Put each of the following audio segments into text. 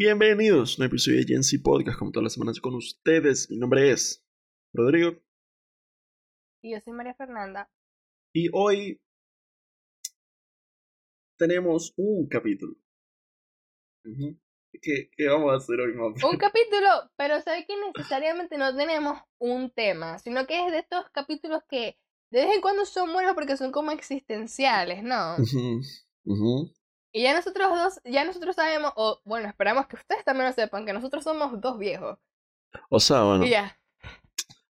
Bienvenidos a un episodio de Z Podcast, como todas las semanas con ustedes. Mi nombre es Rodrigo Y yo soy María Fernanda. y hoy tenemos un capítulo. Ujú. ¿Qué, qué vamos a hacer hoy, mamá? Un capítulo, pero sabe que necesariamente no tenemos un tema, sino que es de estos capítulos que de vez en cuando son buenos porque son como existenciales, ¿no? Ujú, ujú. Y ya nosotros dos, ya nosotros sabemos, o bueno, esperamos que ustedes también lo sepan, que nosotros somos dos viejos. O sea, bueno, Y ya.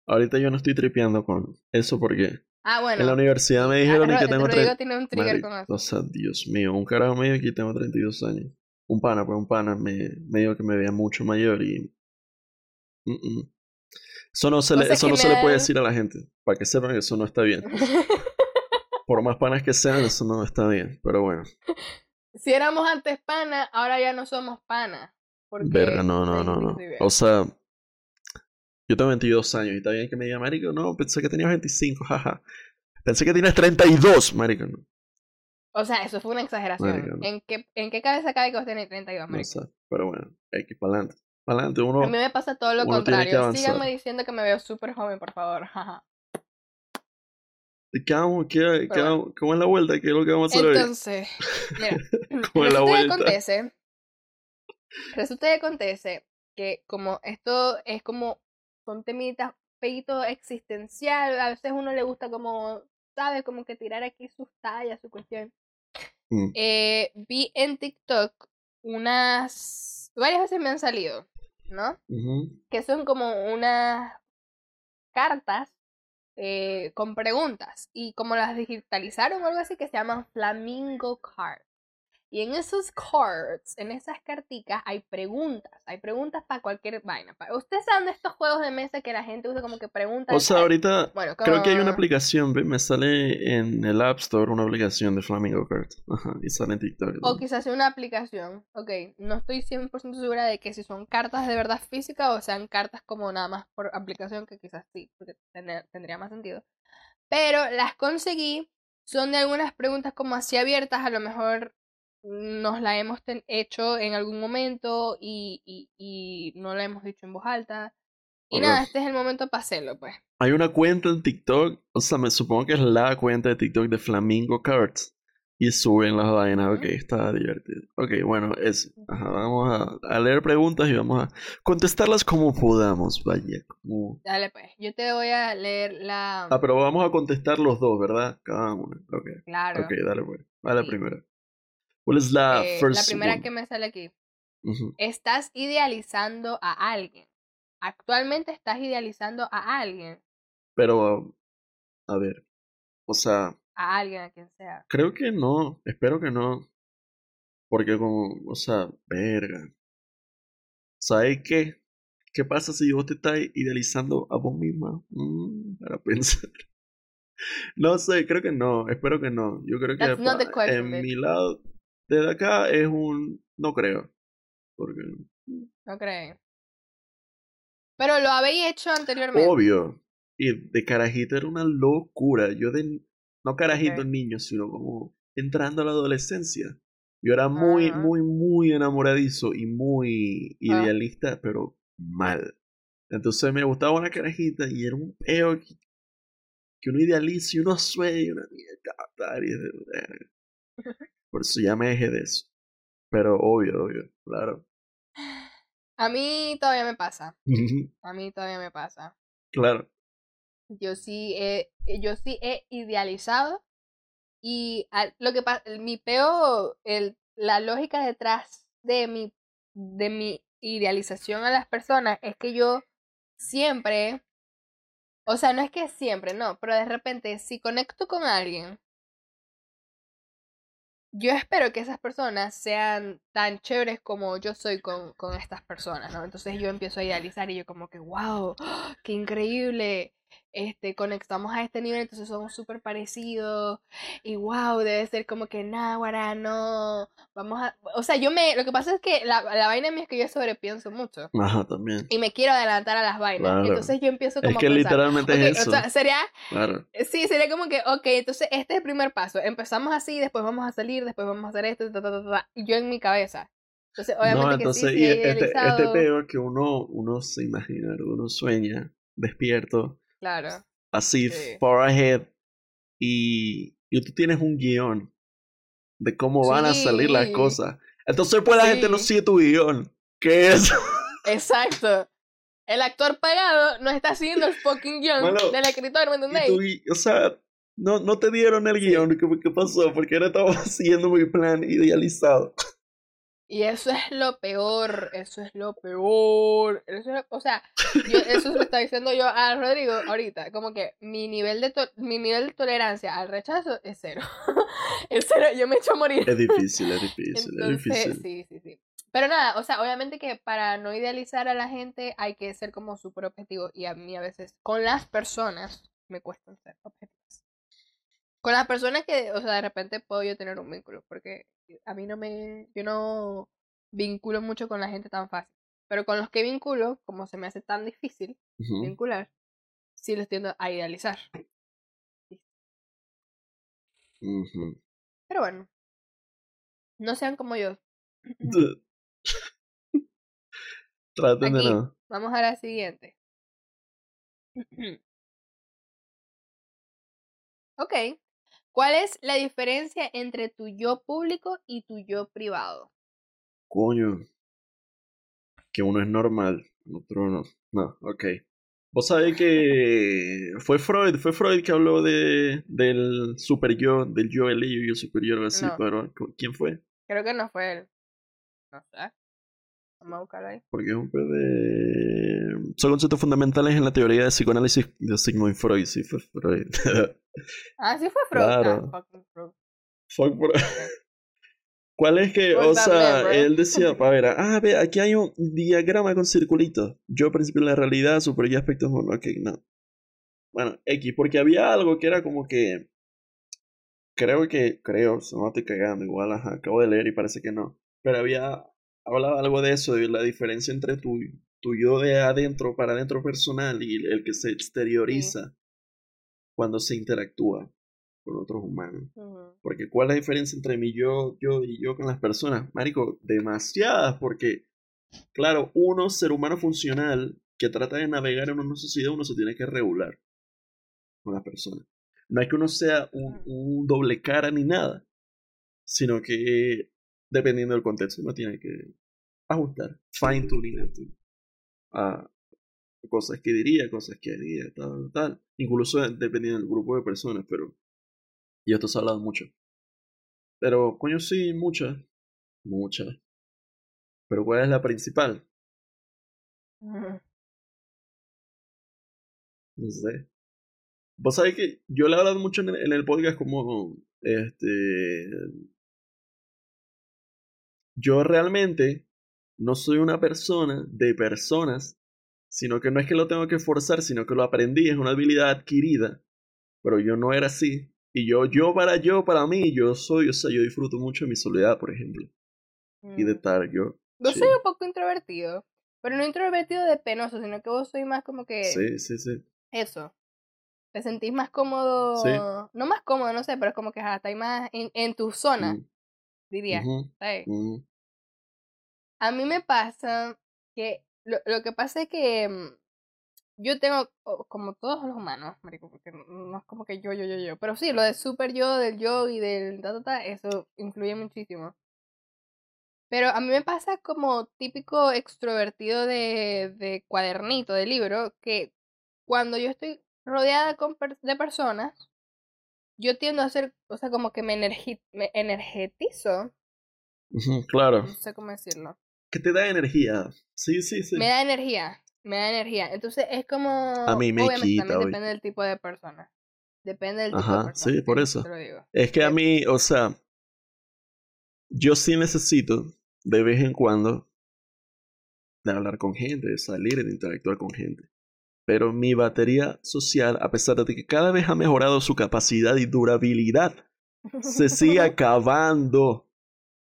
ahorita yo no estoy tripeando con eso porque Ah, bueno. en la universidad me Ah, dijeron Ro- que tengo Rodrigo 30 tiene un trigger con eso. O sea, Dios mío, un carajo me dijo que tengo 32 años. Un pana, pues un pana me, me dijo que me veía mucho mayor y... Mm, mm. Eso no se, O le, sea, eso no se le puede decir a la gente, para que sepan que eso no está bien. Por más panas que sean, eso no está bien, pero bueno. si éramos antes pana, ahora ya no somos pana. Porque Verga, no, no, hay no, no. O sea, yo tengo 22 años y está bien que me diga, marico, no, pensé que tenías 25, jaja. Pensé que tienes 32, marico, no. O sea, eso fue una exageración. No. ¿En qué, ¿En qué cabeza cabe que vos tenés 32, No marico? sé, pero bueno, X, para adelante. Para adelante, uno... A mí me pasa todo lo que contrario. Síganme diciendo que me veo súper joven, por favor. jaja. ¿Qué, vamos- qué, qué vamos- ¿Cómo es la vuelta? ¿Qué es lo que vamos a hacer hoy? Entonces, mira, ¿Cómo es la vuelta? acontece, resulta y acontece que como esto es como, son temitas, peito existencial, a veces uno le gusta como, ¿sabes? Como que tirar aquí sus tallas, su cuestión. Mm. Eh, vi en TikTok unas, varias veces me han salido, ¿no? Ujú. que son como unas cartas eh, con preguntas y como las digitalizaron o algo así que se llaman flamingo cards. Y en esos cards, en esas carticas, hay preguntas. Hay preguntas para cualquier vaina. Ustedes saben de estos juegos de mesa que la gente usa como que preguntas. O sea, ahorita bueno, creo que hay una aplicación, ¿ve? Me sale en el App Store una aplicación de Flamingo Card. Ajá, y sale en TikTok. O quizás sea una aplicación. Ok, no estoy 100% segura de que si son cartas de verdad físicas o sean cartas como nada más por aplicación, que quizás sí, porque tendría más sentido. Pero las conseguí, son de algunas preguntas como así abiertas, a lo mejor nos la hemos hecho en algún momento y, y, y no la hemos dicho en voz alta. Y nada, este es el momento para hacerlo, pues. Hay una cuenta en TikTok, o sea, me supongo que es la cuenta de TikTok de Flamingo Cards. Y suben las vainas, ok, está divertido. Ok, bueno, es, ajá, vamos a, a leer preguntas y vamos a contestarlas como podamos, vaya. como- Dale, pues. Yo te voy a leer la... Ah, pero vamos a contestar los dos, ¿verdad? Cada uno. Ok, Claro. ok, dale pues. Va la Sí. primera. ¿Cuál es la Eh, first la primera one? que me sale aquí. Estás idealizando a alguien. Actualmente estás idealizando a alguien. Pero, a ver, o sea, A alguien, a quien sea. creo que no, espero que no. Porque como, o sea, verga. ¿Sabes qué? ¿Qué pasa si vos te estás idealizando a vos misma? Mm, para pensar. No sé, creo que no, espero que no. Yo creo que That's not the pa- question, en bitch. mi lado, desde acá es un, no creo. Porque, No creo. Pero lo habéis hecho anteriormente. obvio. Y de carajito era una locura. Yo de, no carajito Ok. niño, sino como entrando a la adolescencia. Yo era muy, muy, muy enamoradizo y muy Ah. idealista, pero mal. Entonces me gustaba una carajita y era un peo que, que uno idealiza y uno sueña y una mierda. Por eso ya me dejé de eso. Pero obvio, obvio, claro. A mí todavía me pasa. A mí todavía me pasa. claro. Yo sí he, yo sí he idealizado. Y lo que pasa, mi peo, el, la lógica detrás de mi, de mi idealización a las personas es que yo siempre, o sea, no es que siempre, no, pero de repente si conecto con alguien, yo espero que esas personas sean tan chéveres como yo soy con, con estas personas, ¿no? Entonces yo empiezo a idealizar y yo como que, wow, qué increíble, este, conectamos a este nivel, entonces somos súper parecidos, y wow, debe ser como que, náguara, no, vamos a, o sea, yo me, lo que pasa es que la, la vaina mía es que yo sobrepienso mucho, Ajá, también. y me quiero adelantar a las vainas, Claro. entonces yo empiezo como Es a que pensar, literalmente es o eso. sea, sería, Claro. Sí, sería como que, ok, entonces este es el primer paso. Empezamos así, después vamos a salir, después vamos a hacer esto, ta, ta, ta, yo en mi cabeza. Entonces, obviamente No, que entonces, sí, y sí, este, este idealizado. peo es que uno, uno se imagina, uno sueña despierto, Claro. así, Sí. far ahead, y, y tú tienes un guion de cómo van a salir las Sí. cosas. Entonces, pues la gente no Sí. sigue tu guion. ¿Qué es? Exacto. El actor pagado no está siguiendo el fucking guion Bueno, del escritor, ¿me entendéis? o sea, no, no te dieron el guion. ¿Qué, qué pasó? Porque ahora estaba siguiendo mi plan idealizado. Y eso es lo peor, eso es lo peor. Eso es- o sea, yo, eso se lo está diciendo yo a Rodrigo ahorita, como que mi nivel de to- mi nivel de tolerancia al rechazo es cero. es cero, yo me echo a morir. Es difícil, es difícil, es difícil. sí, sí, sí. Pero nada, o sea, obviamente que para no idealizar a la gente hay que ser como súper objetivo. Y a mí a veces, con las personas, me cuestan ser objetivos. Con las personas que, o sea, de repente puedo yo tener un vínculo. Porque a mí no me, yo no vinculo mucho con la gente tan fácil. Pero con los que vinculo, como se me hace tan difícil vincular, sí los tiendo a idealizar. Pero bueno, no sean como yo. Traten de no. Vamos a la siguiente. ok. ¿Cuál es la diferencia entre tu yo público y tu yo privado? Coño. Que uno es normal, otro no. No, ok. Vos sabés que fue Freud, fue Freud que habló de, del super yo, del yo el y el superior así, No. pero ¿quién fue? Creo que no fue él. No sé. Vamos a buscarlo ahí. Porque es un pe de... Son conceptos fundamentales en la teoría de psicoanálisis de Sigmund Freud, sí fue Freud. Ah, sí fue Freud. Claro. Ah, fucking Freud. Fuck, bro. ¿Cuál es que, o sea, él decía, a ver, ah, ve, aquí hay un diagrama con circulitos. Yo, principio de la realidad, super yo aspectos, bueno, ok, no. Bueno, X, porque había algo que era como que, creo que, creo, se no estoy cagando, igual, ajá, acabo de leer y parece que no. Pero había, hablaba algo de eso, de la diferencia entre tu, tu yo de adentro para adentro personal y el que se exterioriza cuando se interactúa con otros humanos. Porque ¿cuál es la diferencia entre mi yo, yo y yo con las personas? Marico, demasiadas, porque, claro, uno, ser humano funcional, que trata de navegar en una sociedad, uno se tiene que regular con las personas. No es que uno sea un, un doble cara ni nada, sino que, dependiendo del contexto, uno tiene que ajustar, fine tuning a cosas que diría, cosas que haría, tal, tal. Incluso dependiendo del grupo de personas, pero y esto se ha hablado mucho. Pero, coño, sí, muchas. Muchas. Pero, ¿cuál es la principal? No sé. Vos sabés que yo le he hablado mucho en el podcast como, este... Yo realmente no soy una persona de personas, sino que no es que lo tengo que forzar, sino que lo aprendí, es una habilidad adquirida. Pero yo no era así. Y yo, yo para yo, para mí, yo soy, o sea, yo disfruto mucho de mi soledad, por ejemplo. Y de Mm. estar yo. Sí. soy un poco introvertido. Pero no introvertido de penoso, sino que vos soy más como que Sí, sí, sí. eso. Te sentís más cómodo. Sí. No más cómodo, no sé, pero es como que ajá, estáis más en, en tu zona, Mm, diría. ¿sabes? A mí me pasa que. Lo, lo que pasa es que. mm, Yo tengo, como todos los humanos, marico, porque no- no es como que yo, yo, yo, yo. Pero sí, lo de super yo, del yo y del ta, ta, ta, eso influye muchísimo. Pero a mí me pasa como típico extrovertido de, de cuadernito, de libro, que cuando yo estoy rodeada con per- de personas, yo tiendo a ser, o sea, como que me, energi- me energetizo, claro. no sé cómo decirlo. Que te da energía. Sí, sí, sí. Me da energía, me da energía. Entonces es como, A mí me obviamente quita, también oye. depende del tipo de persona. Depende del tipo de Ajá, persona. sí, por eso. te lo digo. Es que a mí, o sea, yo sí necesito de vez en cuando de hablar con gente, de salir, de interactuar con gente. Pero mi batería social, a pesar de que cada vez ha mejorado su capacidad y durabilidad, se sigue acabando.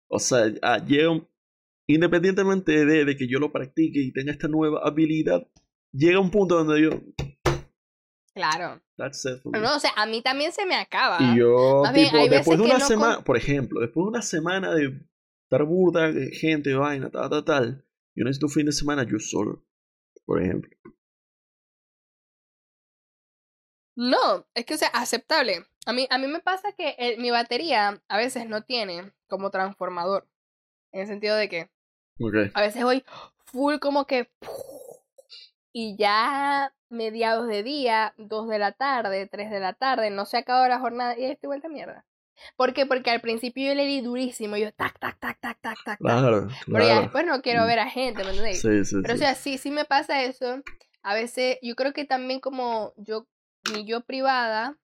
O sea, ah, llega un- independientemente de, de que yo lo practique y tenga esta nueva habilidad, llega un punto donde yo, Claro. that's it for me. No, o sea, a mí también se me acaba. Y yo, Más tipo, después de una no semana, con- por ejemplo, después de una semana de estar burda, de gente, vaina, tal, tal, tal. Yo necesito un fin de semana yo solo, por ejemplo. No, es que, o sea, aceptable. A mí, a mí me pasa que el- mi batería a veces no tiene como transformador. En el sentido de que Ok. a veces voy full como que... Y ya mediados de día, 2 de la tarde, 3 de la tarde, no se acabado la jornada y estoy vuelta mierda. ¿Por qué? Porque al principio yo le di durísimo, yo tac, tac, tac, tac, tac, tac. Claro, Pero ya claro. después no quiero Mm. ver a gente, ¿me entendéis? Sí, sí, Pero o sí. sea, sí, sí me pasa eso. A veces, yo creo que también como yo, mi yo privada,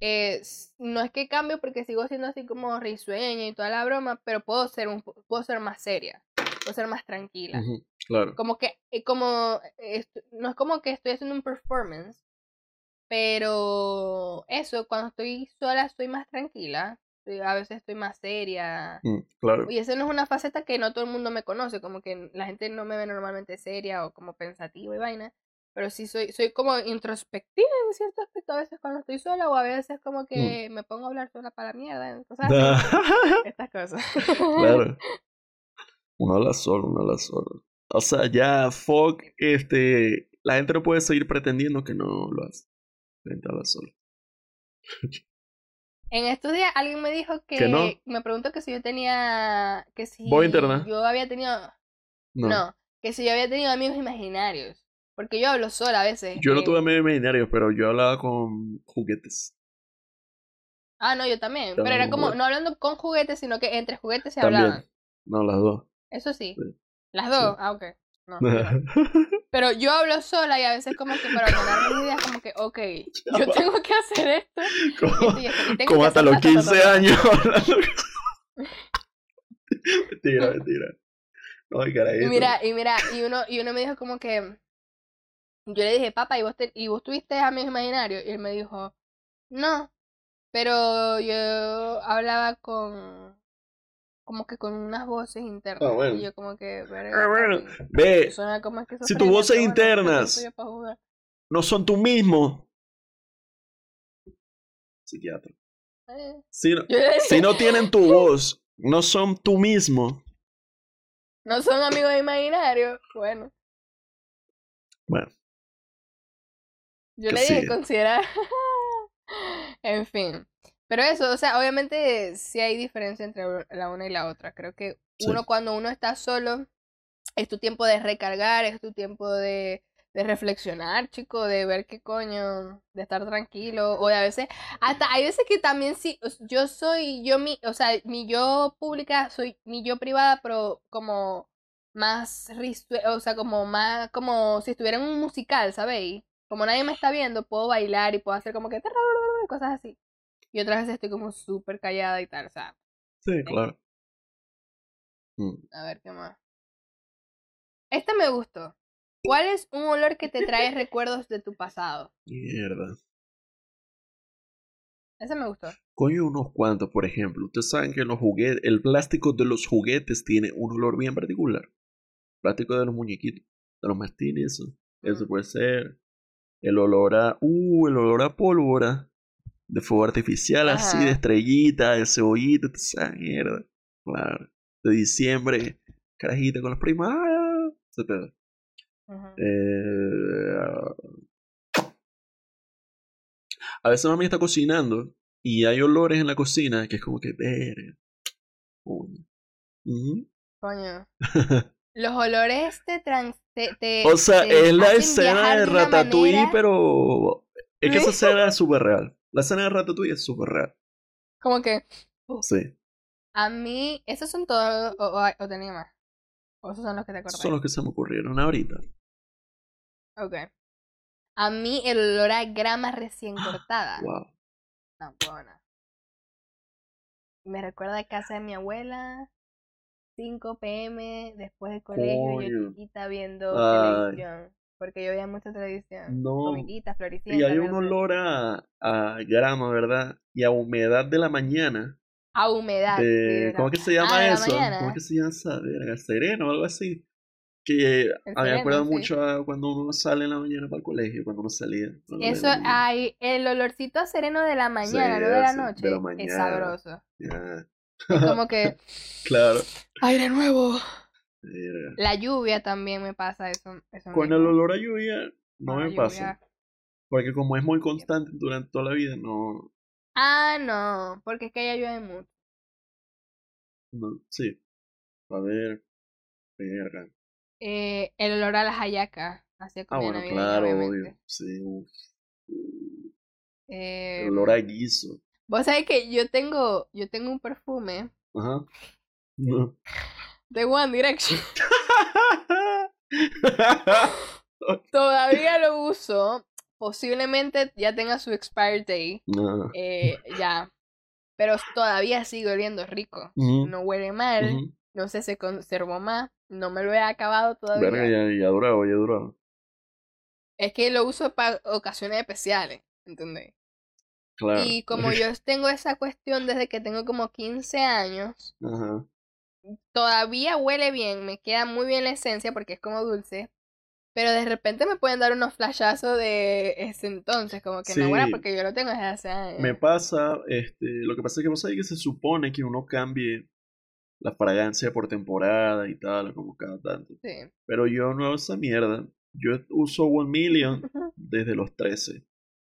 es, no es que cambio porque sigo siendo así como risueña y toda la broma, pero puedo ser un, puedo ser más seria, puedo ser más tranquila. Claro. Como que, eh, como, eh, no es como que estoy haciendo un performance, pero eso, cuando estoy sola estoy más tranquila, estoy- a veces estoy más seria. Mm, Claro. Y esa no es una faceta que no todo el mundo me conoce, como que la gente no me ve normalmente seria o como pensativa y vaina, pero sí soy, soy como introspectiva en cierto aspecto a veces cuando estoy sola o a veces como que me pongo a hablar sola para la mierda, cosas así, estas cosas. Claro. Uno habla solo, uno habla solo. O sea, ya, fuck, este, la gente no puede seguir pretendiendo que no lo hace. La gente habla solo. En estos días alguien me dijo que, ¿Que no? me preguntó que si yo tenía, que si ¿Voz interna? yo había tenido, No. no, que si yo había tenido amigos imaginarios, porque yo hablo sola a veces. Yo no eh, tuve amigos imaginarios, pero yo hablaba con juguetes. Ah, no, yo también, pero era como, juguetes. no hablando con juguetes, sino que entre juguetes se hablaban. No, las dos. Eso sí. Sí. Las dos, ah, ok. No. Pero yo hablo sola y a veces como que para ordenar mis ideas como que, ok, yo tengo que hacer esto. y como esto y esto, y tengo como que hasta los ta, ta, ta, 15 ta, ta. años hablando. mentira, mentira. No, Y carajito. mira, y mira, y uno, y uno me dijo como que, yo le dije, papá, ¿y vos, te- ¿y vos tuviste amigos imaginarios? Y él me dijo, no, pero yo hablaba con, como que con unas voces internas. Ah, bueno. Y yo como que, Ah, bueno. Ve, suena como si tus voces pero bueno, ¿qué internas no son tú mismo. Psiquiatra. Eh, Si no, si no tienen tu voz, no son tú mismo. no son amigos imaginarios, bueno. Bueno, Yo le dije sí. considerar. en fin. Pero eso, o sea, obviamente sí hay diferencia entre la una y la otra. Creo que Sí. uno cuando uno está solo, es tu tiempo de recargar, es tu tiempo de, de reflexionar, chico, de ver qué coño, de estar tranquilo. O de a veces, hasta hay veces que también sí, yo soy yo mi, o sea, mi yo pública, soy mi yo privada, pero como más o sea, como más, como si estuviera en un musical, ¿sabéis? Como nadie me está viendo, puedo bailar y puedo hacer como que cosas así. Y otras veces estoy como súper callada y tal, o sea, sí, claro. Mm, a ver qué más. Este me gustó. ¿Cuál es un olor que te trae recuerdos de tu pasado? Mierda. Ese me gustó. Coño, unos cuantos, por ejemplo. Ustedes saben que los juguetes, el plástico de los juguetes tiene un olor bien particular. Plástico de los muñequitos, de los mastines, eso. Eso Mm. puede ser. El olor a. Uh, el olor a pólvora. De fuego artificial, así, de estrellita, de cebollita, esa mierda. Claro. De diciembre, carajita con las primas. ¡ah! Eh, a veces mami está cocinando y hay olores en la cocina que es como que verga. coño". Los olores te trans... Te, te- O sea, te es la escena de Ratatouille, manera pero es que esa escena es súper real. La escena de Ratatouille es súper real. Como que... Sí. A mí... ¿Esos son todos o, o, o tenía más? ¿O esos son los que te acordás? Son los que se me ocurrieron ahorita. Ok. A mí el olor a grama recién cortada. Wow. No, buena. Me recuerda a casa de mi abuela. 5 pm después del colegio, yo Coño. chiquita viendo Ay. televisión. Porque yo veía mucha televisión. No. Comiquitas, Y hay un olor a, a grama, ¿verdad? Y a humedad de la mañana. A humedad. sí, de- ¿verdad? ¿Cómo que se llama Ah, eso? ¿Cómo que se llama esa verga? Sereno o algo así. Que a mí me acuerdo sereno, sí. mucho a cuando uno sale en la mañana para el colegio, cuando uno salía. cuando Eso hay el olorcito sereno de la mañana, Sí, no de la sí, de noche. la Es mañana. sabroso. Ya. Es como que, Claro. aire nuevo. La lluvia también me pasa eso. eso Con el olor a lluvia no la me pasa. Porque como es muy constante durante toda la vida, no, Ah, no, porque es que ella llueve mucho. no sí. A ver. Verga. Eh, el olor a las hallacas. Hacia Ah, comida bueno, navideña, claro, obvio. Sí, uf. Eh, El olor a guiso. Vos sabés que yo tengo, yo tengo un perfume Ajá. No. de One Direction. Todavía lo uso. Posiblemente ya tenga su expire day. no. eh, ya. Pero todavía sigue oliendo rico. No huele mal. No sé, se conservó más. No me lo he acabado todavía. Verga, ya, ya durado, ya durado. Es que lo uso para ocasiones especiales. ¿Entendés? Claro. Y como yo tengo esa cuestión desde que tengo como 15 años, todavía huele bien, me queda muy bien la esencia porque es como dulce, pero de repente me pueden dar unos flashazos de ese entonces, como que no bueno Sí. porque yo lo tengo desde hace años. Me pasa, este, lo que pasa es que vos sabés que se supone que uno cambie la fragancia por temporada y tal, como cada tanto. Sí. Pero yo no hago esa mierda. Yo uso One Million desde los 13.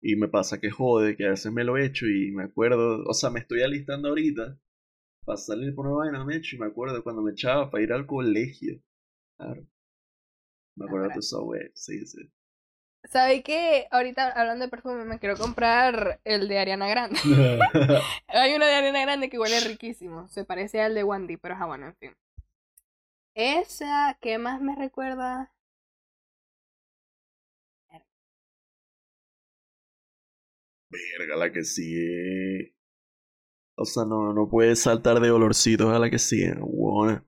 Y me pasa que jode, que a veces me lo echo y me acuerdo, o sea, me estoy alistando ahorita para salir por una vaina, me echo y me acuerdo cuando me echaba para ir al colegio. Claro. Me acuerdo de esa wea, sí, sí. ¿Sabéis que ahorita hablando de perfume me quiero comprar el de Ariana Grande? Hay uno de Ariana Grande que huele riquísimo, se parece al de Wandy, pero ah, bueno, en fin. Esa, ¿qué más me recuerda? Verga, la que sigue. O sea, no, no puedes saltar de olorcitos a la que sigue, buena.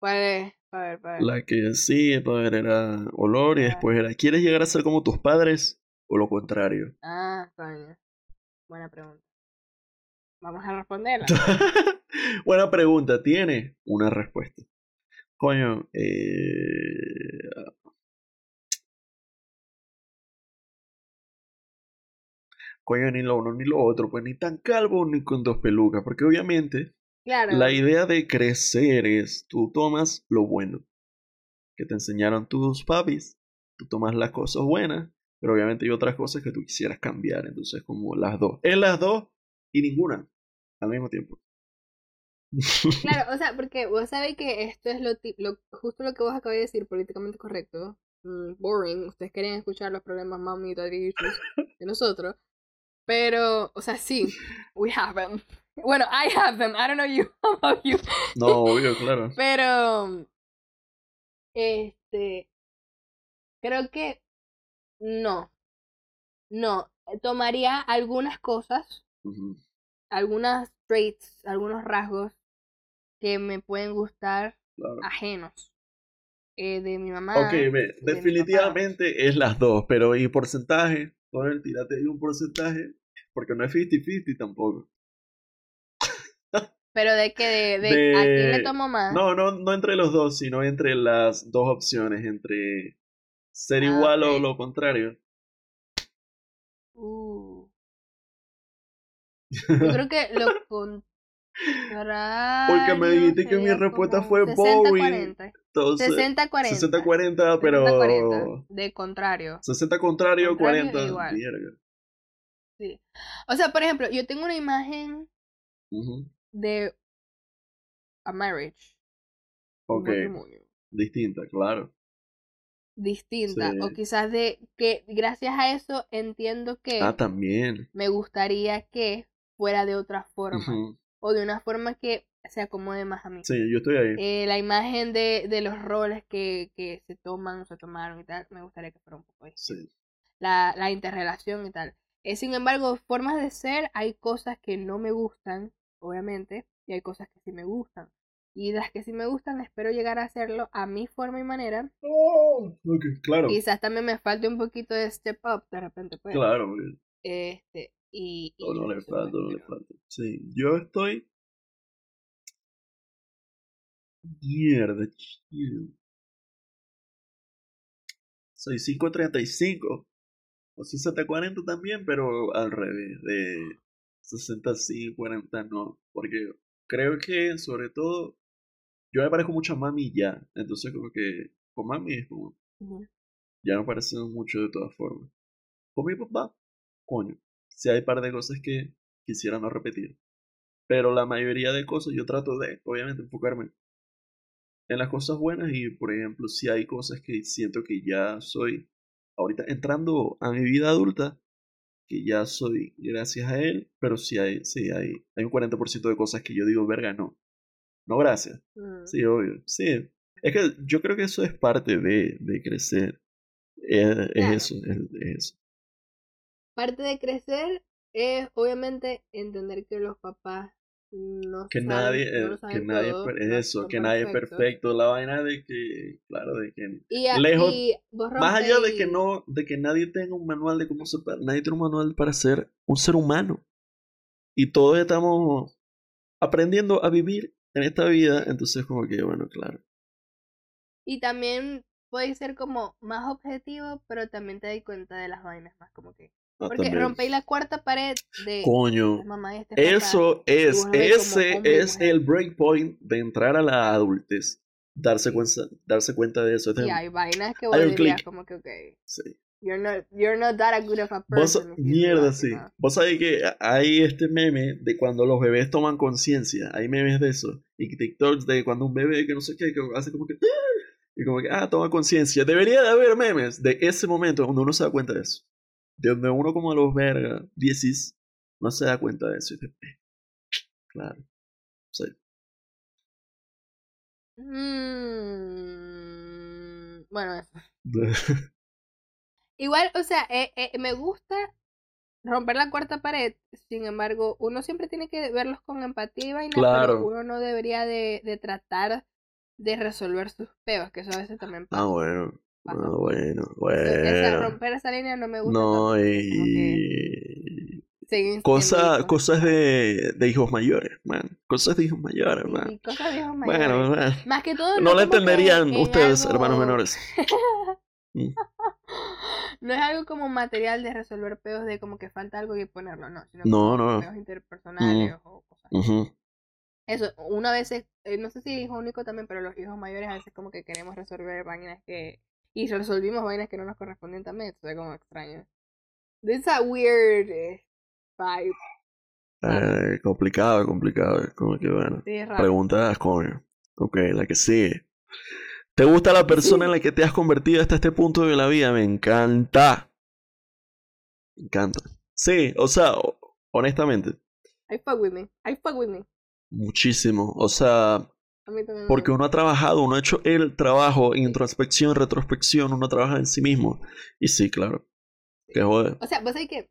¿Cuál es? A ver, a ver. La que sigue, pues, era olor y después era, ¿quieres llegar a ser como tus padres o lo contrario? Ah, coño. Buena pregunta. Vamos a responderla. Buena pregunta, tiene una respuesta. Coño, eh... Coño, ni lo uno ni lo otro, pues ni tan calvo ni con dos pelucas, porque obviamente Claro. la idea de crecer es tú tomas lo bueno que te enseñaron tus papis, tú tomas las cosas buenas, pero obviamente hay otras cosas que tú quisieras cambiar, entonces como las dos. Es las dos y ninguna al mismo tiempo. Claro, o sea, porque vos sabéis que esto es lo, lo justo lo que vos acabáis de decir, políticamente correcto. Mm, boring. Ustedes querían escuchar los problemas daddy issues de nosotros. Pero, o sea, sí, we have them. Bueno, I have them. I don't know you. About you? No, obvio, claro. Pero, este, creo que no. No. Tomaría algunas cosas algunas traits, algunos rasgos que me pueden gustar claro. ajenos eh, de mi mamá. Ok, mi definitivamente es las dos, pero ¿y porcentaje? A ver, tírate un porcentaje, porque no es 50-50 tampoco. Pero de que de, de, a quién le De- tomo más. No, no, no entre los dos, sino entre las dos opciones, entre ser Ah, igual o ok. lo contrario. Uh. Yo creo que lo contrario. Porque me dijiste que mi respuesta fue 60, Bowie. 40. Entonces, 60-40. 60-40, pero 60-40, De contrario. 60 contrario, Contrario 40. igual. Mierda. Sí. O sea, por ejemplo, yo tengo una imagen de a marriage. Ok, matrimonio. distinta, claro. distinta Sí. o quizás de que gracias a eso entiendo que Ah, también. me gustaría que fuera de otra forma o de una forma que se acomode más a mí. Sí, yo estoy ahí. Eh, la imagen de, de los roles que, que se toman o se tomaron y tal, me gustaría que fuera un poco distinto. Sí. La, la interrelación y tal. Eh, sin embargo, formas de ser, hay cosas que no me gustan, obviamente, y hay cosas que sí me gustan. Y las que sí me gustan, espero llegar a hacerlo a mi forma y manera. Oh, ok, claro. Quizás también me falte un poquito de step up, de repente, pues. Claro, Este, y. y no, no le falta, pues, no le falta. Sí, yo estoy. Mierda, chill. 65-35. O 60-40 también, pero al revés. De 60 sí, 40 no. Porque creo que sobre todo yo me parezco mucho a mami ya. Entonces como que con mami es como... Ya me parecen mucho de todas formas. Con mi papá, coño. Si hay un par de cosas que quisiera no repetir. Pero la mayoría de cosas yo trato de, obviamente, enfocarme en las cosas buenas y, por ejemplo, si hay cosas que siento que ya soy, ahorita entrando a mi vida adulta, que ya soy gracias a él, pero si hay, sí hay, hay un 40% de cosas que yo digo, verga, no. No, gracias. Mm. Sí, obvio. Sí. Es que yo creo que eso es parte de, de crecer. Es, eso, es, es eso. Parte de crecer es obviamente entender que los papás no Que saben, nadie, no eh, que nadie, es no eso, que nadie es perfecto. La vaina de que, claro, de que Y, Lejos- y Más allá de que no, de que nadie tenga un manual de cómo se, nadie tiene un manual para ser un ser humano. Y todos estamos aprendiendo a vivir en esta vida, entonces como que, bueno, claro. Y también podéis ser como más objetivo, pero también te das cuenta de las vainas más como que... Ah, Porque rompéis la cuarta pared de Coño, mamá y este papá. eso es, ese es mujer. el breakpoint de entrar a la adultez. Darse cuenta, darse cuenta de eso. Y hay vainas que vos dirías como que, ok, sí. you're not, you're not that good of a person. mierda, sí. Vos sabés que hay este meme de cuando los bebés toman conciencia. Hay memes de eso. Y TikToks de cuando un bebé que no sé qué, que hace como que. "Ah", Y como que, ah, toma conciencia. Debería de haber memes de ese momento donde uno se da cuenta de eso. De donde uno, como los verga, 10 no se da cuenta de eso. "Eh, claro. Sí. Mm, bueno, eso. Igual, o sea, eh, eh, me gusta romper la cuarta pared, sin embargo, uno siempre tiene que verlos con empatía y Claro. pero uno no debería de, de tratar de resolver sus peos, que eso a veces también pasa. ah, bueno. Pasa. Ah, bueno, Esa- bueno. romper esa línea no me gusta. No, tanto, y. Cosa, hijos. cosas de, de hijos mayores, man. Cosas de hijos mayores, Sí, man. cosas de hijos Bueno, mayores. man. Más que todo, No como que entenderían en ustedes, algo- hermanos menores. Mm. No es algo como material de resolver peos de como que falta algo y ponerlo, no. Sino No, no. Mm. interpersonales o cosas. Ujú. Eso, una vez, eh, no sé si hijo único también, pero los hijos mayores a veces como que queremos resolver vainas que... Y resolvimos vainas que no nos correspondían también, entonces como extraño. It's a weird eh, vibe. Eh, complicado, complicado. Como que bueno. Sí, es raro. Preguntas, coño. Ok, la que sigue. ¿Te gusta la persona en la que te has convertido hasta este punto de la vida? Me encanta. Me encanta. Sí, o sea, ho- honestamente, I fuck with me. I fuck with me. muchísimo. O sea, A mí también me Porque uno ha trabajado, uno ha hecho el trabajo, introspección, retrospección, uno trabaja en sí mismo. Y sí, claro. Que jode. O sea, vos sabés que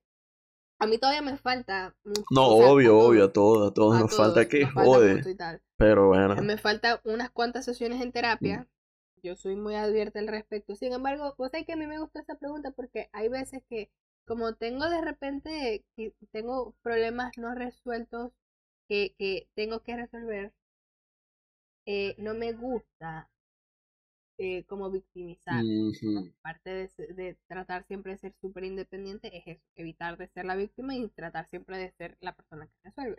a mí todavía me falta mucho. No, o sea, obvio, a obvio, a todos, todos, a todos a nos todos, falta que nos jode. Pero bueno. Me falta unas cuantas sesiones en terapia. Mm. Yo soy muy abierta al respecto. Sin embargo, vos sabés que a mí me gusta esta pregunta porque hay veces que, como tengo de repente, tengo problemas no resueltos que, que tengo que resolver, eh, no me gusta eh, como victimizar. Ujú. Parte de, de tratar siempre de ser súper independiente es eso, evitar de ser la víctima y tratar siempre de ser la persona que resuelve.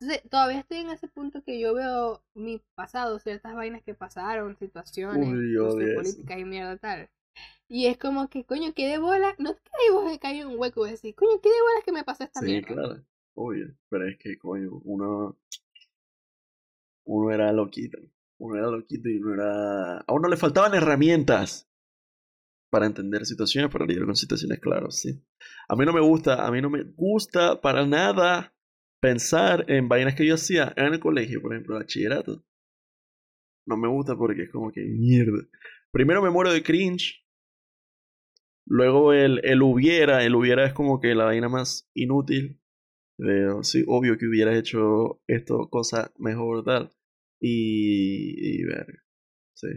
Entonces, todavía estoy en ese punto que yo veo mi pasado, ciertas vainas que pasaron, situaciones, Uy, sociopolíticas y mierda tal. Y es como que, coño, qué de bola, no es que ahí vos caí en un hueco y decís, coño, qué de bola que me pasó esta Sí, mierda. claro. Obvio. Pero es que, coño, uno. Uno era loquito. Uno era loquito y uno era. A uno le faltaban herramientas para entender situaciones, para lidiar con situaciones, claro, sí. A mí no me gusta, a mí no me gusta para nada pensar en vainas que yo hacía en el colegio, por ejemplo, bachillerato. No me gusta porque es como que mierda. Primero me muero de cringe. Luego el, el hubiera, el hubiera es como que la vaina más inútil. De, sí, obvio que hubiera hecho esto, cosa mejor, tal. Y, y ver, sí.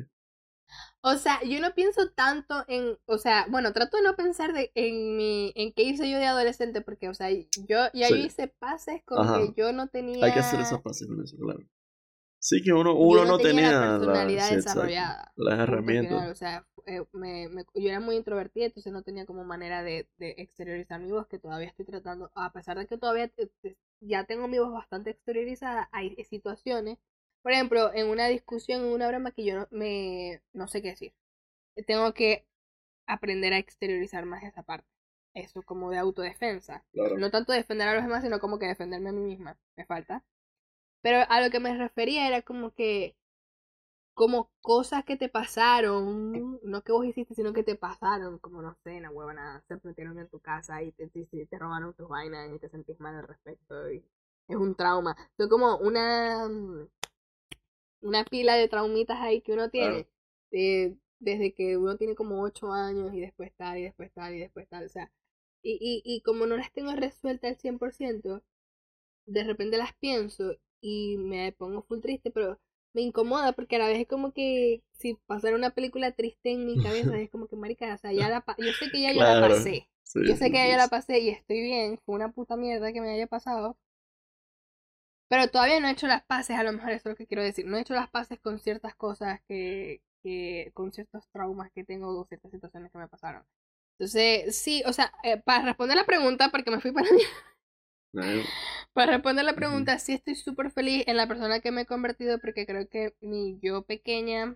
O sea, yo no pienso tanto en, o sea, bueno, trato de no pensar de, en mi, en qué hice yo de adolescente, porque, o sea, yo ya yo Sí. hice pases con Ajá. que yo no tenía... Hay que hacer esas pases con eso, claro. Sí, que uno, uno no tenía, la- personalidad las herramientas. o sea, eh, me- me- yo era muy introvertida, entonces no tenía como manera de, de exteriorizar mi voz, que todavía estoy tratando, a pesar de que todavía ya tengo mi voz bastante exteriorizada, hay situaciones, por ejemplo, en una discusión, en una broma que yo no, me, no sé qué decir. Tengo que aprender a exteriorizar más esa parte. Eso como de autodefensa. Claro. No tanto defender a los demás, sino como que defenderme a mí misma. Me falta. Pero a lo que me refería era como que como cosas que te pasaron, no que vos hiciste, sino que te pasaron, como no sé, la huevona, se metieron en tu casa y te, te, te robaron tus vainas y te sentís mal al respecto y es un trauma. Fue como una mm, una pila de traumitas ahí que uno tiene Claro. de- desde que uno tiene como ocho años y después tal y después tal y después tal, o sea, y, y, y como no las tengo resueltas al 100%, de repente las pienso y me pongo full triste, pero me incomoda porque a la vez es como que si pasara una película triste en mi cabeza, es como que marica, o sea, ya la pa- yo sé que ya yo la pasé, Sí, yo sé sí, que ya sí, yo la pasé y estoy bien, fue una puta mierda que me haya pasado. Pero todavía no he hecho las paces, a lo mejor eso es lo que quiero decir. No he hecho las paces con ciertas cosas que, que con ciertos traumas que tengo o ciertas situaciones que me pasaron. Entonces, sí, o sea, eh, para responder la pregunta, porque me fui para mí, Para responder la pregunta, sí estoy súper feliz en la persona que me he convertido porque creo que mi yo pequeña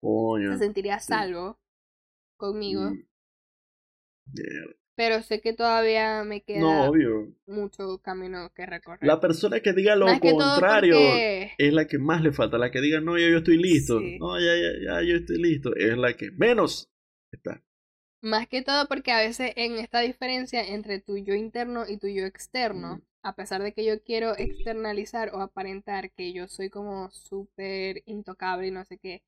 Coño. se sentiría a salvo conmigo, Mm. Yeah. pero sé que todavía me queda No, obvio. mucho camino que recorrer. La persona que diga lo Más contrario porque- es la que más le falta. La que diga, no, ya yo estoy listo. Sí. No, ya, ya, ya, yo estoy listo. Es la que menos está. Más que todo porque a veces en esta diferencia entre tu yo interno y tu yo externo, a pesar de que yo quiero externalizar o aparentar que yo soy como súper intocable y no sé qué,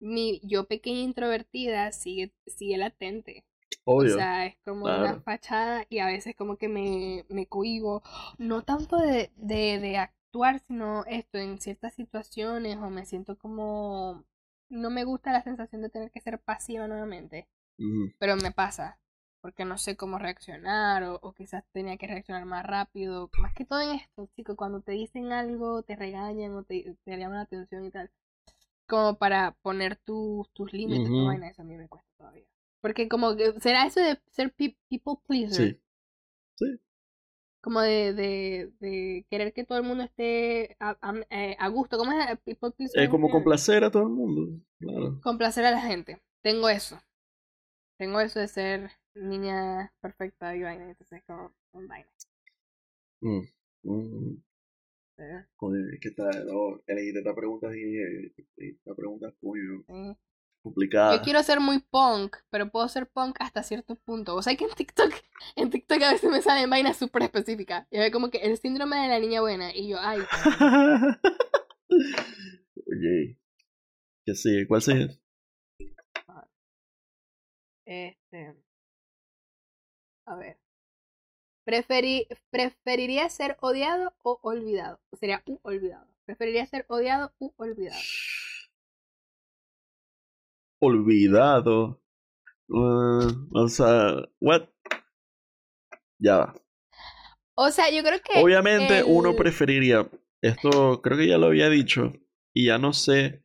mi yo pequeña introvertida sigue, sigue latente. Obvio. O sea, es como una fachada y a veces como que me, me cohibo, no tanto de, de, de actuar, sino esto en ciertas situaciones o me siento como... No me gusta la sensación de tener que ser pasiva nuevamente Pero me pasa porque no sé cómo reaccionar o, o quizás tenía que reaccionar más rápido. Más que todo en esto, chicos, cuando te dicen algo, te regañan o te, te llaman la atención y tal, como para poner tus tus límites, tu vaina, eso a mí me cuesta todavía. Porque como que será eso de ser pe- people pleaser, Sí. Sí. como de, de, de querer que todo el mundo esté a, a- eh, a gusto, ¿cómo es people pleaser? Es como complacer a todo el mundo. Claro. complacer a la gente. Tengo eso. Tengo eso de ser niña perfecta y vaina. Entonces, como un vaina. Mm. Mm. ¿qué tal? No, elegí esta pregunta y esta pregunta es muy Sí. complicada. Yo quiero ser muy punk, pero puedo ser punk hasta cierto punto. O sea que en TikTok, en TikTok a veces me salen vainas súper específicas. Y ve como que el síndrome de la niña buena. Y yo, ay, Oye. ¿Qué sigue? ¿Cuál sigue? Este. A ver. Preferi ¿Preferiría ser odiado o olvidado? Sería u olvidado. ¿Preferiría ser odiado u olvidado? Olvidado. Uh, o sea, what? Ya va. O sea, yo creo que. Obviamente el- uno preferiría, esto creo que ya lo había dicho, y ya no sé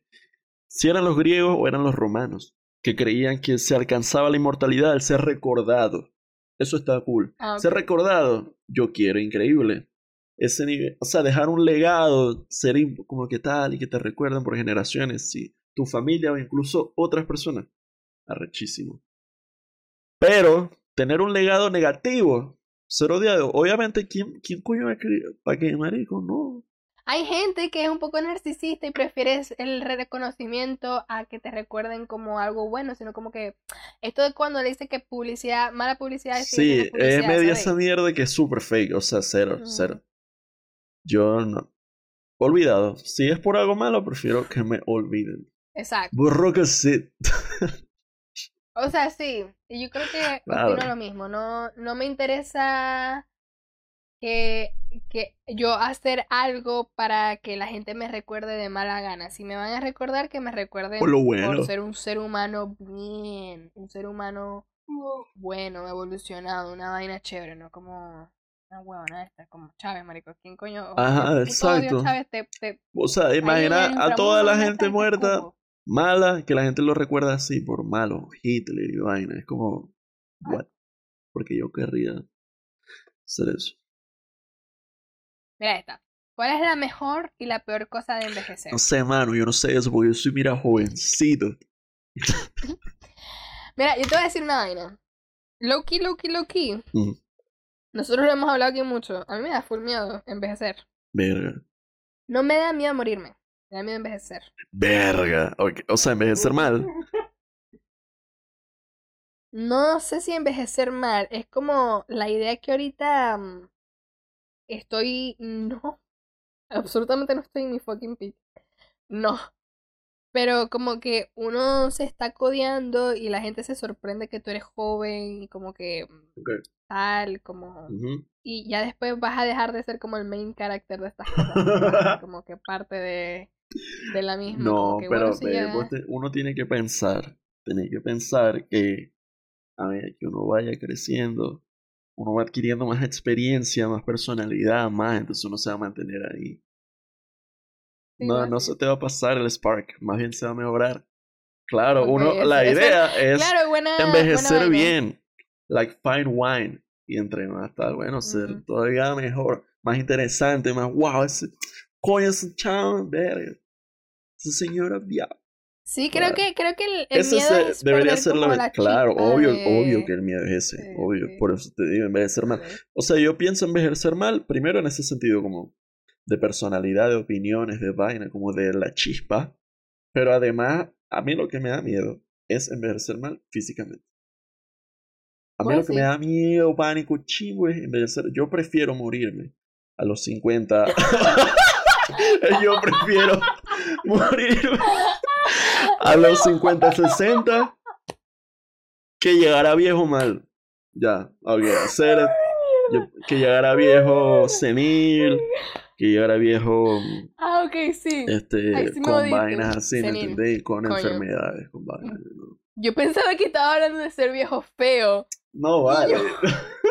si eran los griegos o eran los romanos, que creían que se alcanzaba la inmortalidad al ser recordado. Eso está cool. Ah, Ser recordado, yo quiero, increíble. Ese nivel, o sea, dejar un legado, ser como que tal y que te recuerden por generaciones, sí. Tu familia o incluso otras personas. Arrechísimo. Pero tener un legado negativo, ser odiado, obviamente, ¿quién, quién coño va a? ¿Para qué, marico? No. Hay gente que es un poco narcisista y prefiere el reconocimiento a que te recuerden como algo bueno, sino como que esto de cuando le dice que publicidad, mala publicidad es Sí, es publicidad, media ¿sabes? esa mierda que es súper fake, o sea, cero, cero. Yo no. Olvidado. Si es por algo malo, prefiero que me olviden. Exacto. Burro que sí. O sea, sí, y yo creo que opino lo mismo, no, no me interesa que, que yo hacer algo para que la gente me recuerde de mala gana. Si me van a recordar, que me recuerden Por lo bueno. por ser un ser humano bien, un ser humano bueno, evolucionado, una vaina chévere, ¿no? Como Una huevona esta, como Chávez, marico. ¿Quién coño? Ajá, ¿Qué puto odio exacto. Chávez te, te... O sea, imagina a toda la gente te muerta, mala, que la gente lo recuerda así por malo, Hitler y vaina. Es como, what? Porque yo querría hacer eso. Mira esta. ¿Cuál es la mejor y la peor cosa de envejecer? No sé, mano, yo no sé eso porque yo soy, mira, jovencito. Mira, yo te voy a decir una vaina. Loki, Loki, Loki. Nosotros lo hemos hablado aquí mucho. A mí me da full miedo envejecer. verga. No me da miedo morirme. Me da miedo envejecer. Verga. O sea, envejecer mal. No sé si envejecer mal. Es como la idea que ahorita mm, estoy. No. Absolutamente no estoy en mi fucking peak. No. Pero como que uno se está codeando y la gente se sorprende que tú eres joven y como que tal, como... Y ya después vas a dejar de ser como el main character de estas cosas. como que parte de, de la misma. No, que, pero bueno, sí, ve, ya- vos te- uno tiene que pensar, tiene que pensar que a medida que uno vaya creciendo, uno va adquiriendo más experiencia, más personalidad, más, entonces uno se va a mantener ahí. Sí, No, no se te va a pasar el spark, más bien se va a mejorar. Claro, uno, la idea es Claro, buena. envejecer buena bien, like fine wine, y entre más tal, bueno, ser todavía mejor, más interesante, más wow, ese coño, ese chavo, verga, esa señora, diablo. Sí, creo Claro. que, creo que el, el miedo es debería ser la, la claro, obvio, de- obvio que el miedo es ese, Sí, obvio, sí. por eso te digo, envejecer mal. Sí. O sea, yo pienso envejecer mal, primero en ese sentido como de personalidad, de opiniones, de vaina, como de la chispa, pero además, a mí lo que me da miedo es envejecer mal físicamente. A mí Bueno, lo que me da miedo, pánico, chingo es envejecer. Yo prefiero morirme a los 50. yo prefiero morirme a los 50, 60 que llegar a viejo mal. Ya, ok, hacer que llegar a viejo senil, que llegar a viejo Ah, ok, sí. este sí me con vainas así, ¿me Senil. entendéis? Con Coño. enfermedades, con vainas. No, Yo pensaba que estaba hablando de ser viejo feo. No, vale.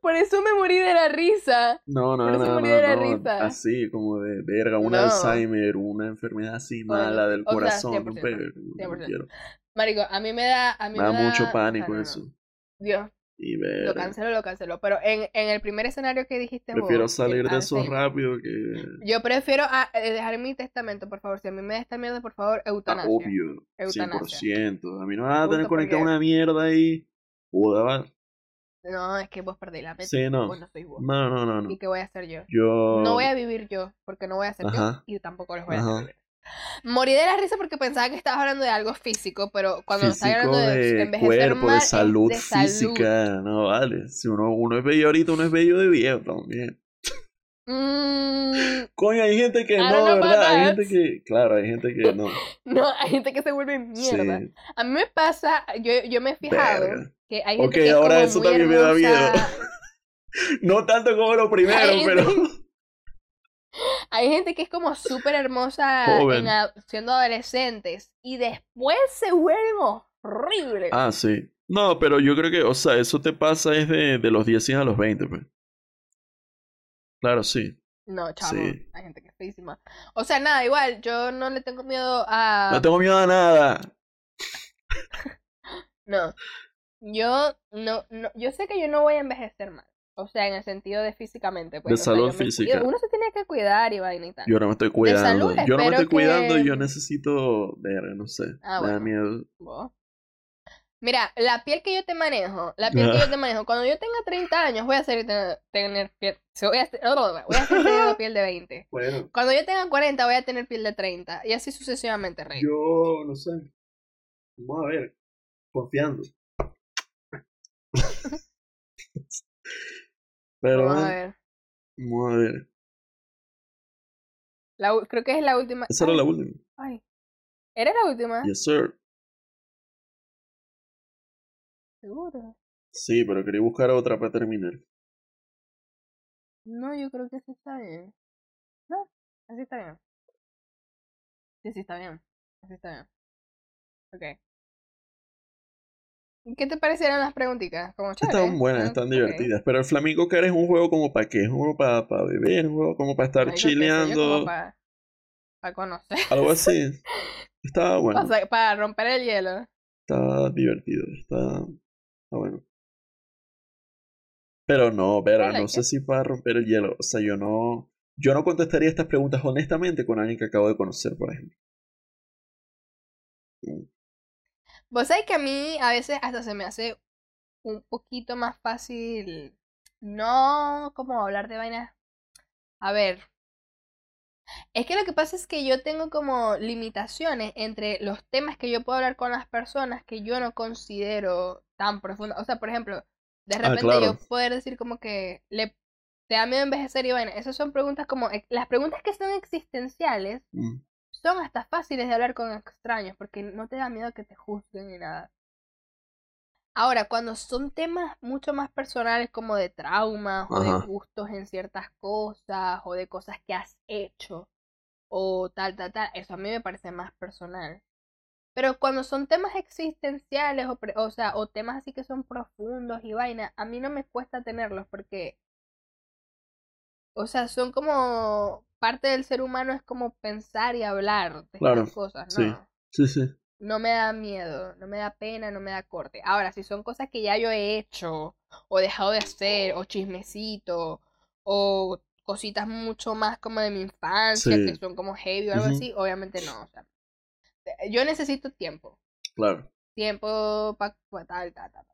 Por eso me morí de la risa. No, no, Por eso no, morí de la no, no, risa. Así como de verga, un No. Alzheimer, una enfermedad así mala del o sea, corazón, no, 100%, pero no 100%. quiero. Marico, a mí me da. A mí Me da me mucho sea, pánico no, no. eso. Dios, Y lo canceló, lo canceló. Pero en, en el primer escenario que dijiste prefiero vos, salir de eso rápido que Yo prefiero ah, eh, dejar mi testamento, por favor. Si a mí me da esta mierda, por favor, ah, eutanasia. obvio, Eutanasia. 100%. A mí no me van a tener conectado porque- una mierda ahí. Joda, va. No, es que vos perdéis la mente. Sí, no. Vos no sois vos. No, no, no, no. ¿Y qué voy a hacer yo? Yo No voy a vivir yo, porque no voy a ser Ajá. yo y tampoco los voy a hacer vivir. Morí de la risa porque pensaba que estabas hablando de algo físico, pero cuando físico hablando de, de envejecer cuerpo, mal, de es salud de salud. física, no vale. Si uno, uno es bello ahorita, uno es bello de viejo también. Mm, Coño, hay gente que no, ¿verdad? Hay gente que, claro, hay gente que no. no, hay gente que se vuelve mierda. Sí, A mí me pasa, yo, yo me he fijado verga. que hay gente Ok, que es ahora como eso muy también me da miedo. hermosa. No tanto como lo primero, pero. Hay gente que es como súper hermosa Joven. en a- siendo adolescentes y después se vuelven horribles. Ah, sí. No, pero yo creo que, o sea, eso te pasa es de, de los 10 a los 20, pues. Claro, sí. No, chavo, Sí. hay gente que es feísima. O sea, nada, igual, yo no le tengo miedo a... No tengo miedo a nada. No. Yo no, no, yo sé que yo no voy a envejecer mal. O sea, en el sentido de físicamente. Pues, De o salud me física. Uno se tiene que cuidar y vaina y tal. Yo no me estoy cuidando. salud, yo no me estoy cuidando y yo necesito. Ver, no sé. Ah, me da bueno. miedo. Vos. Mira, la piel que yo te manejo, la piel que yo te manejo, cuando yo tenga 30 años voy a hacer tener, tener piel, voy a hacer, voy a hacer piel de 20. Bueno, Cuando yo tenga 40 voy a tener piel de 30 y así sucesivamente, Rey. yo no sé. Vamos a ver. Confiando. Pero Vamos a ver. vamos a ver. La creo que es la última. Esa era Ay, la última. ay. ¿Era la última? Yes, sir. Seguro. Sí, pero quería buscar otra para terminar. No, yo creo que sí está bien. No, así está bien. Sí, sí está bien. Así está bien. Ok. ¿Qué te parecieron las preguntitas? Como. Están buenas, Ah, están divertidas. Pero el Flamingo Car es un juego como para qué? Es un juego para, para beber, un juego como para estar chileando, Para conocer. algo así. Está bueno, O sea, para romper el hielo. está divertido, está, está bueno. Pero no, like no sé si para romper el hielo. O sea, yo no, yo no contestaría estas preguntas honestamente con alguien que acabo de conocer, por ejemplo. Vos sabés que a mí a veces hasta se me hace un poquito más fácil no como hablar de vainas. A ver. Es que lo que pasa es que yo tengo como limitaciones entre los temas que yo puedo hablar con las personas que yo no considero tan profundos. O sea, por ejemplo, de Ah, repente claro. yo poder decir como que le te da miedo envejecer y vaina. Esas son preguntas como ex- las preguntas que son existenciales Mm, son hasta fáciles de hablar con extraños porque no te da miedo que te juzguen ni nada. Ahora, cuando son temas mucho más personales como de traumas o Ajá. de gustos en ciertas cosas o de cosas que has hecho o tal, tal, tal, eso a mí me parece más personal. Pero cuando son temas existenciales o, o sea, o temas así que son profundos y vaina, a mí no me cuesta tenerlos porque, o sea, son como parte del ser humano es como pensar y hablar de Claro, estas cosas, sí. ¿no? Sí, sí. No me da miedo, no me da pena, no me da corte. Ahora, si son cosas que ya yo he hecho, o dejado de hacer, o chismecito, o cositas mucho más como de mi infancia, Sí. que son como heavy o algo así, obviamente no. O sea, yo necesito tiempo. Claro. Tiempo para tal, tal, tal.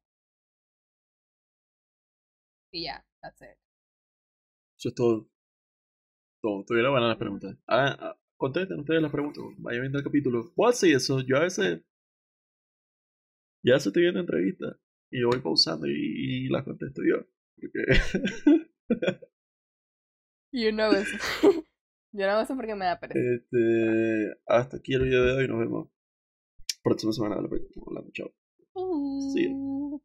Y ya, that's it. Eso es todo. Todo. Tuvieron buenas las preguntas. Ah, ah, contesten ustedes las preguntas. Vayan viendo el capítulo. ¿Puedo hacer eso? Yo a veces. Ya se estoy viendo entrevistas. Y yo voy pausando y, y las contesto yo. Porque. You know eso. yo no eso porque me da pereza. este, hasta aquí el video de hoy. Nos vemos próxima semana. Hablando. Chao. See ya.